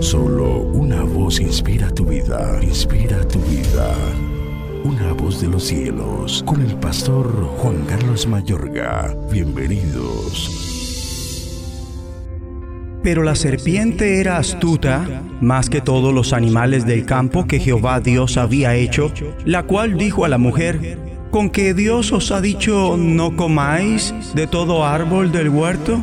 Solo una voz inspira tu vida, inspira tu vida. Una voz de los cielos, con el pastor Juan Carlos Mayorga. Bienvenidos. Pero la serpiente era astuta más que todos los animales del campo que Jehová Dios había hecho, la cual dijo a la mujer, ¿con que Dios os ha dicho no comáis de todo árbol del huerto?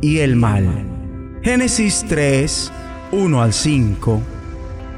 y el mal. Génesis 3, 1 al 5.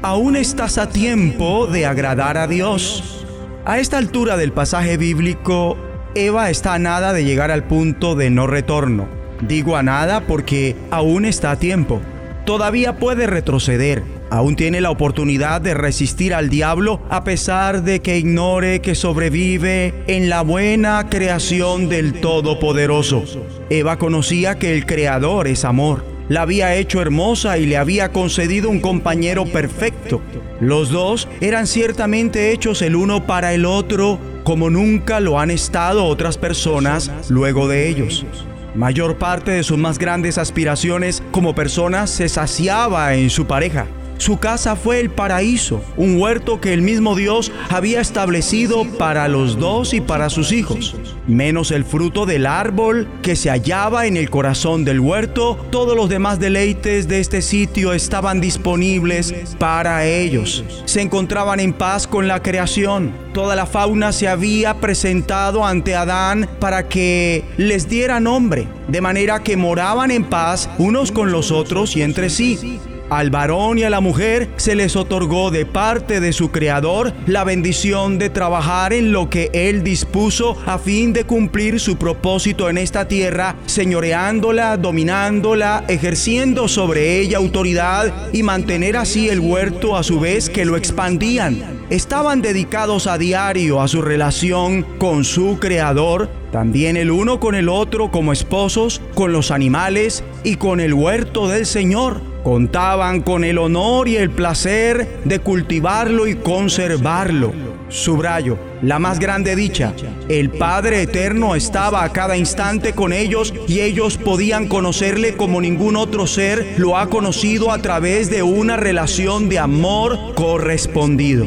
Aún estás a tiempo de agradar a Dios. A esta altura del pasaje bíblico, Eva está a nada de llegar al punto de no retorno Digo a nada porque aún está a tiempo. Todavía puede retroceder. Aún tiene la oportunidad de resistir al diablo a pesar de que ignore que sobrevive en la buena creación del Todopoderoso. Eva conocía que el Creador es amor. La había hecho hermosa y le había concedido un compañero perfecto. Los dos eran ciertamente hechos el uno para el otro como nunca lo han estado otras personas luego de ellos. Mayor parte de sus más grandes aspiraciones como persona se saciaba en su pareja. Su casa fue el paraíso, un huerto que el mismo Dios había establecido para los dos y para sus hijos. Menos el fruto del árbol que se hallaba en el corazón del huerto, todos los demás deleites de este sitio estaban disponibles para ellos. Se encontraban en paz con la creación. Toda la fauna se había presentado ante Adán para que les diera nombre, de manera que moraban en paz unos con los otros y entre sí. Al varón y a la mujer se les otorgó de parte de su Creador la bendición de trabajar en lo que Él dispuso a fin de cumplir su propósito en esta tierra, señoreándola, dominándola, ejerciendo sobre ella autoridad y mantener así el huerto a su vez que lo expandían. Estaban dedicados a diario a su relación con su Creador, también el uno con el otro como esposos, con los animales y con el huerto del Señor Contaban con el honor y el placer de cultivarlo y conservarlo. Subrayo, la más grande dicha, el Padre Eterno estaba a cada instante con ellos y ellos podían conocerle como ningún otro ser lo ha conocido a través de una relación de amor correspondido.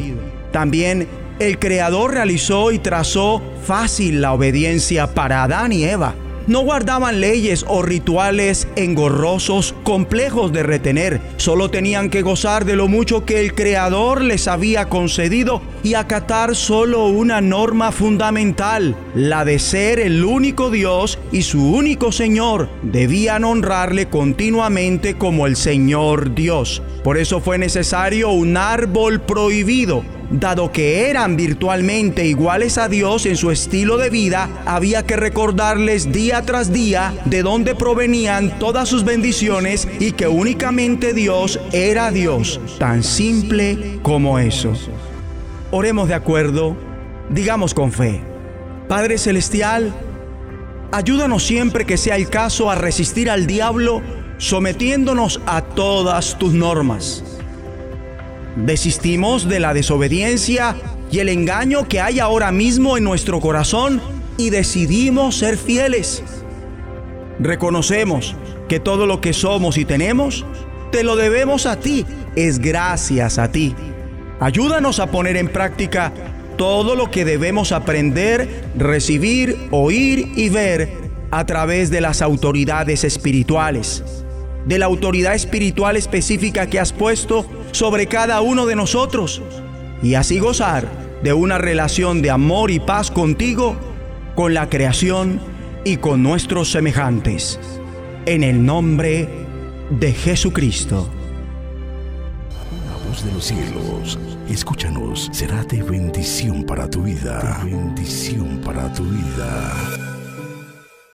También el Creador realizó y trazó fácil la obediencia para Adán y Eva no guardaban leyes o rituales engorrosos, complejos de retener. Solo tenían que gozar de lo mucho que el Creador les había concedido y acatar solo una norma fundamental, la de ser el único Dios y su único Señor. Debían honrarle continuamente como el Señor Dios. Por eso fue necesario un árbol prohibido Dado que eran virtualmente iguales a Dios en su estilo de vida, había que recordarles día tras día de dónde provenían todas sus bendiciones y que únicamente Dios era Dios, tan simple como eso. Oremos de acuerdo, digamos con fe. Padre Celestial, ayúdanos siempre que sea el caso a resistir al diablo sometiéndonos a todas tus normas Desistimos de la desobediencia y el engaño que hay ahora mismo en nuestro corazón y decidimos ser fieles. Reconocemos que todo lo que somos y tenemos, te lo debemos a ti, es gracias a ti. Ayúdanos a poner en práctica todo lo que debemos aprender, recibir, oír y ver a través de las autoridades espirituales, de la autoridad espiritual específica que has puesto sobre cada uno de nosotros y así gozar de una relación de amor y paz contigo, con la creación y con nuestros semejantes. En el nombre de Jesucristo. La voz de los cielos, escúchanos, será de bendición para tu vida. bendición para tu vida.